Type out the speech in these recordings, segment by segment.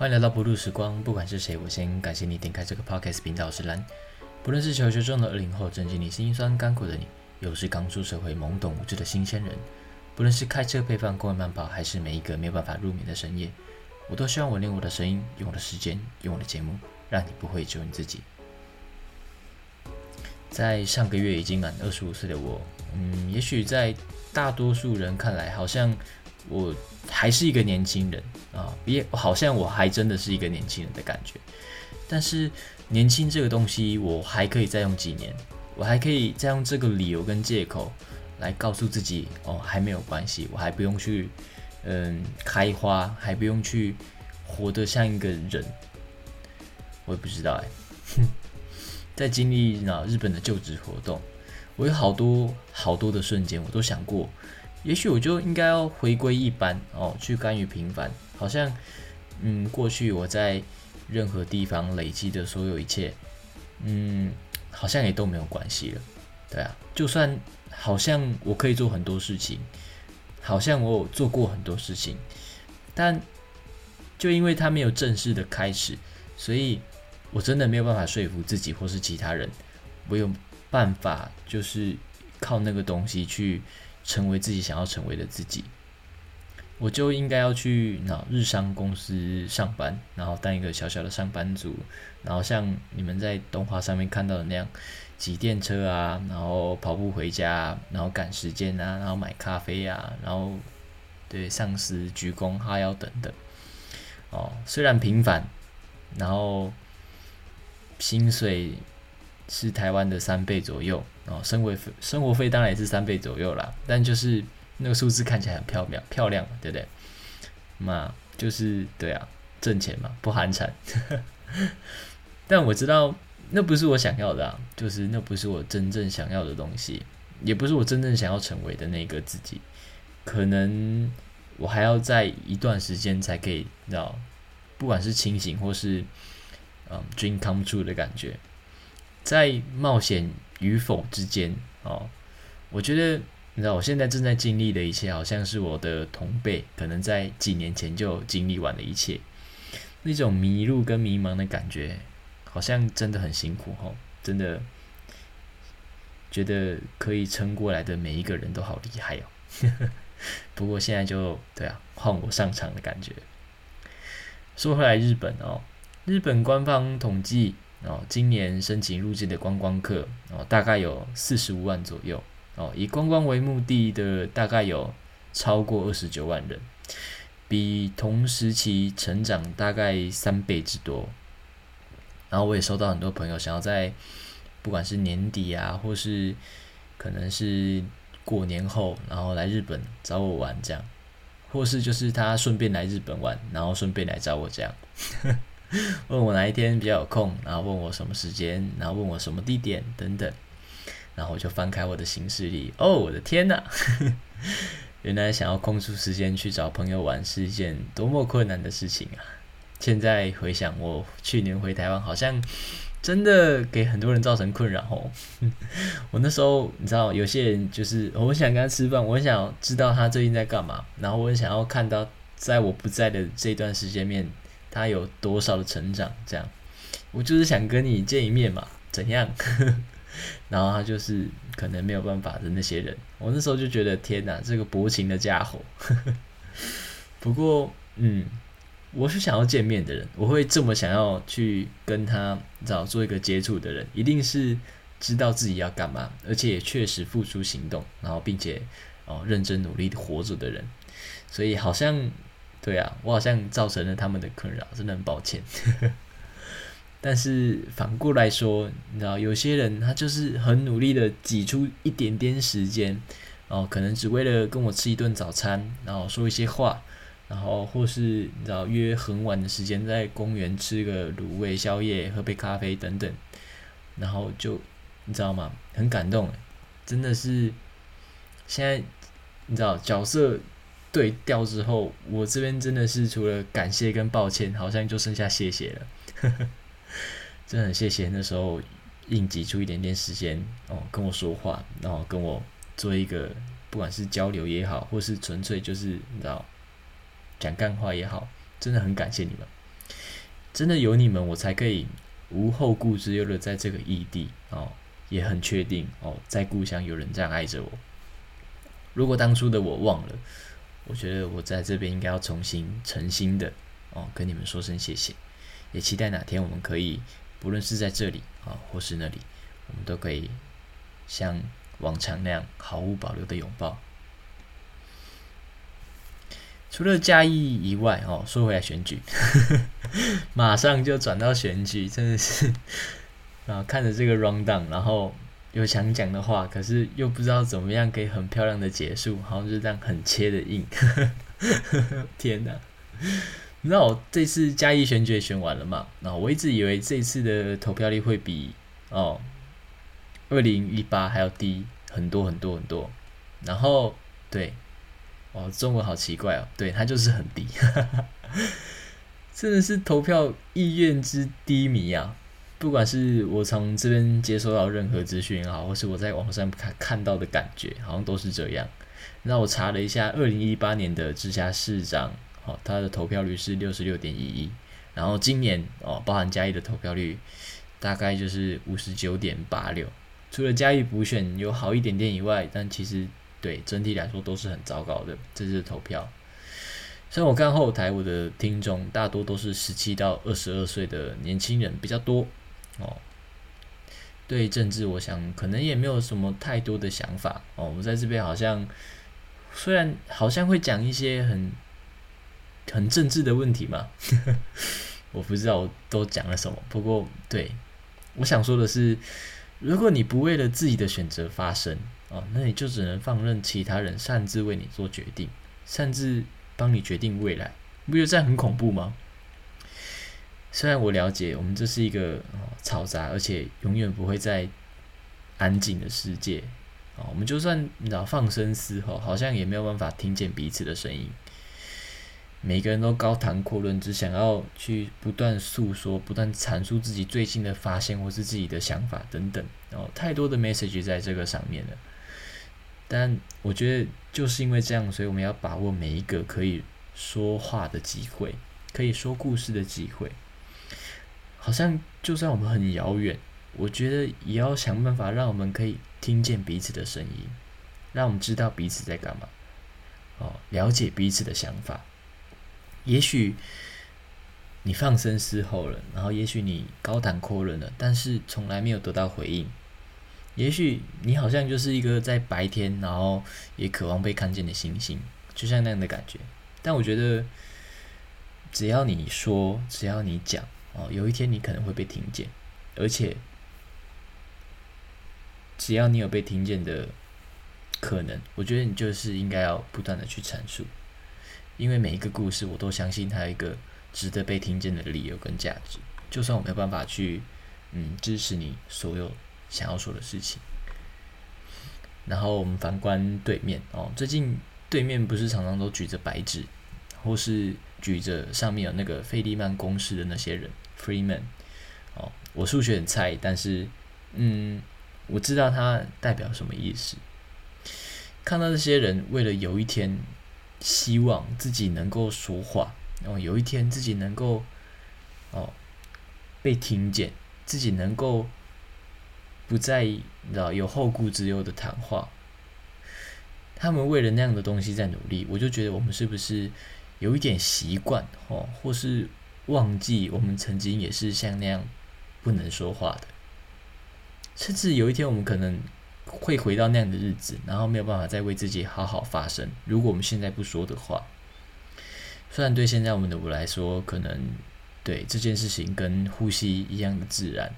欢迎来到不录时光，不管是谁，我先感谢你点开这个 podcast 频道。我是蓝，不论是求学中的二零后，正经历心酸甘苦的你，又是刚出社会懵懂无知的新鲜人，不论是开车配饭、公园慢跑，还是每一个没有办法入眠的深夜，我都希望我用我的声音，用我的时间，用我的节目，让你不会只有你自己。在上个月已经满二十五岁的我，嗯，也许在大多数人看来，好像我还是一个年轻人啊，也好像我还真的是一个年轻人的感觉。但是年轻这个东西，我还可以再用几年，我还可以再用这个理由跟借口来告诉自己，哦，还没有关系，我还不用去，嗯，开花，还不用去活得像一个人。我也不知道哎，在经历那日本的就职活动，我有好多 好多的瞬间，我都想过。也许我就应该要回归一般哦，去甘于平凡。好像，嗯，过去我在任何地方累积的所有一切，嗯，好像也都没有关系了。对啊，就算好像我可以做很多事情，好像我有做过很多事情，但就因为它没有正式的开始，所以我真的没有办法说服自己或是其他人，我有办法就是靠那个东西去。成为自己想要成为的自己，我就应该要去那日商公司上班，然后当一个小小的上班族，然后像你们在动画上面看到的那样，挤电车啊，然后跑步回家，然后赶时间啊，然后买咖啡啊，然后对上司鞠躬哈腰等等。哦，虽然平凡，然后薪水。是台湾的三倍左右哦，生活费生活费当然也是三倍左右啦，但就是那个数字看起来很漂亮，漂亮，对不对？嘛，就是对啊，挣钱嘛，不寒碜。但我知道那不是我想要的啊，就是那不是我真正想要的东西，也不是我真正想要成为的那个自己。可能我还要在一段时间才可以，知道，不管是清醒或是嗯，dream come true 的感觉。在冒险与否之间，哦，我觉得你知道，我现在正在经历的一切，好像是我的同辈可能在几年前就经历完的一切。那种迷路跟迷茫的感觉，好像真的很辛苦哦，真的觉得可以撑过来的每一个人都好厉害哦。不过现在就对啊，换我上场的感觉。说回来，日本哦，日本官方统计。哦，今年申请入境的观光客哦，大概有四十五万左右哦。以观光为目的的，大概有超过二十九万人，比同时期成长大概三倍之多。然后我也收到很多朋友想要在不管是年底啊，或是可能是过年后，然后来日本找我玩这样，或是就是他顺便来日本玩，然后顺便来找我这样。问我哪一天比较有空，然后问我什么时间，然后问我什么地点等等，然后我就翻开我的行事历，哦，我的天呐，原来想要空出时间去找朋友玩是一件多么困难的事情啊！现在回想，我去年回台湾，好像真的给很多人造成困扰哦。我那时候你知道，有些人就是我想跟他吃饭，我很想知道他最近在干嘛，然后我很想要看到在我不在的这段时间面。他有多少的成长？这样，我就是想跟你见一面嘛，怎样？然后他就是可能没有办法的那些人，我那时候就觉得天哪，这个薄情的家伙。不过，嗯，我是想要见面的人，我会这么想要去跟他找做一个接触的人，一定是知道自己要干嘛，而且也确实付出行动，然后并且哦认真努力活着的人，所以好像。对啊，我好像造成了他们的困扰，真的很抱歉。但是反过来说，你知道，有些人他就是很努力的挤出一点点时间，哦，可能只为了跟我吃一顿早餐，然后说一些话，然后或是你知道约很晚的时间在公园吃个卤味宵夜，喝杯咖啡等等，然后就你知道吗？很感动，真的是现在你知道角色。对调之后，我这边真的是除了感谢跟抱歉，好像就剩下谢谢了。真的很谢谢那时候应急出一点点时间哦，跟我说话，然后跟我做一个不管是交流也好，或是纯粹就是你知道讲干话也好，真的很感谢你们。真的有你们，我才可以无后顾之忧的在这个异地哦，也很确定哦，在故乡有人这样爱着我。如果当初的我忘了，我觉得我在这边应该要重新诚心的哦，跟你们说声谢谢，也期待哪天我们可以，不论是在这里啊，或是那里，我们都可以像往常那样毫无保留的拥抱。除了嘉义以外，哦，说回来选举，马上就转到选举，真的是啊，看着这个 round down，然后有想讲的话，可是又不知道怎么样可以很漂亮的结束，好像就这样很切的硬。天哪！你知道我这次嘉义选举选完了嘛？那我一直以为这次的投票率会比哦二零一八还要低很多很多很多，然后对。哦，中文好奇怪哦，对，它就是很低，真的是投票意愿之低迷啊！不管是我从这边接收到任何资讯也好，或是我在网上看看到的感觉，好像都是这样。那我查了一下，二零一八年的直辖市长，哦，他的投票率是六十六点一一，然后今年哦，包含嘉义的投票率大概就是五十九点八六。除了嘉义补选有好一点点以外，但其实。对整体来说都是很糟糕的。这次投票，像我看后台，我的听众大多都是十七到二十二岁的年轻人比较多哦。对政治，我想可能也没有什么太多的想法哦。我在这边好像虽然好像会讲一些很很政治的问题嘛，我不知道我都讲了什么。不过，对我想说的是，如果你不为了自己的选择发声。哦，那你就只能放任其他人擅自为你做决定，擅自帮你决定未来，不觉得这样很恐怖吗？虽然我了解，我们这是一个嘈杂而且永远不会再安静的世界啊，我们就算你知道放声嘶吼，好像也没有办法听见彼此的声音。每个人都高谈阔论，只想要去不断诉说、不断阐述自己最新的发现或是自己的想法等等，然后太多的 message 在这个上面了。但我觉得就是因为这样，所以我们要把握每一个可以说话的机会，可以说故事的机会。好像就算我们很遥远，我觉得也要想办法让我们可以听见彼此的声音，让我们知道彼此在干嘛，哦，了解彼此的想法。也许你放声嘶吼了，然后也许你高谈阔论了，但是从来没有得到回应。也许你好像就是一个在白天，然后也渴望被看见的星星，就像那样的感觉。但我觉得，只要你说，只要你讲，哦，有一天你可能会被听见，而且只要你有被听见的可能，我觉得你就是应该要不断的去阐述，因为每一个故事，我都相信它有一个值得被听见的理由跟价值。就算我没有办法去，嗯，支持你所有。想要说的事情，然后我们反观对面哦，最近对面不是常常都举着白纸，或是举着上面有那个费利曼公式的那些人，Freeman 哦，我数学很菜，但是嗯，我知道它代表什么意思。看到这些人为了有一天希望自己能够说话，然后有一天自己能够哦被听见，自己能够。不在意，有后顾之忧的谈话，他们为了那样的东西在努力，我就觉得我们是不是有一点习惯哦，或是忘记我们曾经也是像那样不能说话的，甚至有一天我们可能会回到那样的日子，然后没有办法再为自己好好发声。如果我们现在不说的话，虽然对现在我们的我来说，可能对这件事情跟呼吸一样的自然。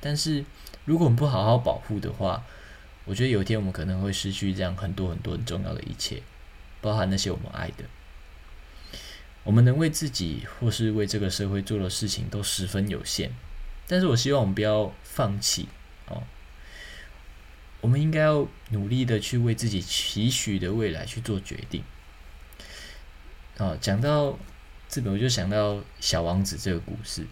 但是，如果我们不好好保护的话，我觉得有一天我们可能会失去这样很多很多很重要的一切，包含那些我们爱的。我们能为自己或是为这个社会做的事情都十分有限，但是我希望我们不要放弃哦。我们应该要努力的去为自己期许的未来去做决定。哦，讲到这个，我就想到《小王子》这个故事。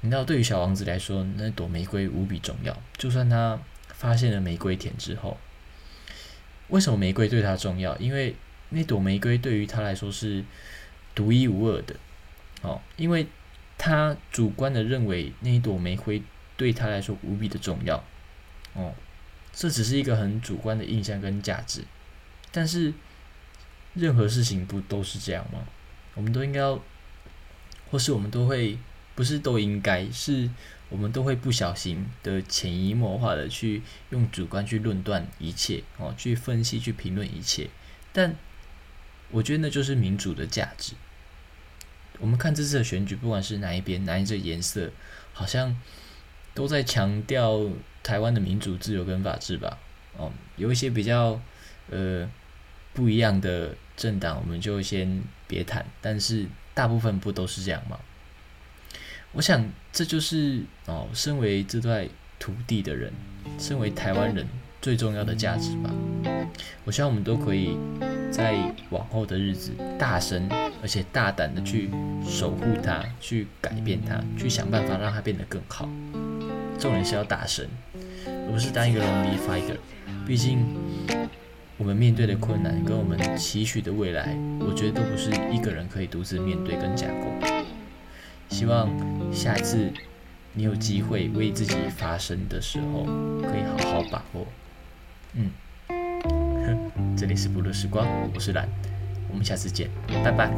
你知道，对于小王子来说，那朵玫瑰无比重要。就算他发现了玫瑰田之后，为什么玫瑰对他重要？因为那朵玫瑰对于他来说是独一无二的。哦，因为他主观的认为那一朵玫瑰对他来说无比的重要，哦，这只是一个很主观的印象跟价值，但是任何事情不都是这样吗？我们都应该要，或是我们都会，不是都应该是，我们都会不小心的潜移默化的去用主观去论断一切，哦，去分析去评论一切，但我觉得那就是民主的价值。我们看这次的选举，不管是哪一边，哪一种颜色，好像都在强调台湾的民主、自由跟法治吧。哦，有一些比较呃不一样的政党，我们就先别谈。但是大部分不都是这样吗？我想这就是哦，身为这块土地的人，身为台湾人最重要的价值吧。我希望我们都可以在往后的日子，大声而且大胆的去守护它，去改变它，去想办法让它变得更好。重点是要大声，而不是当一个 lonely fighter。毕竟，我们面对的困难跟我们期许的未来，我觉得都不是一个人可以独自面对跟架构。希望下次你有机会为自己发声的时候，可以好好把握。嗯。这里是不露时光，我是兰，我们下次见，拜拜。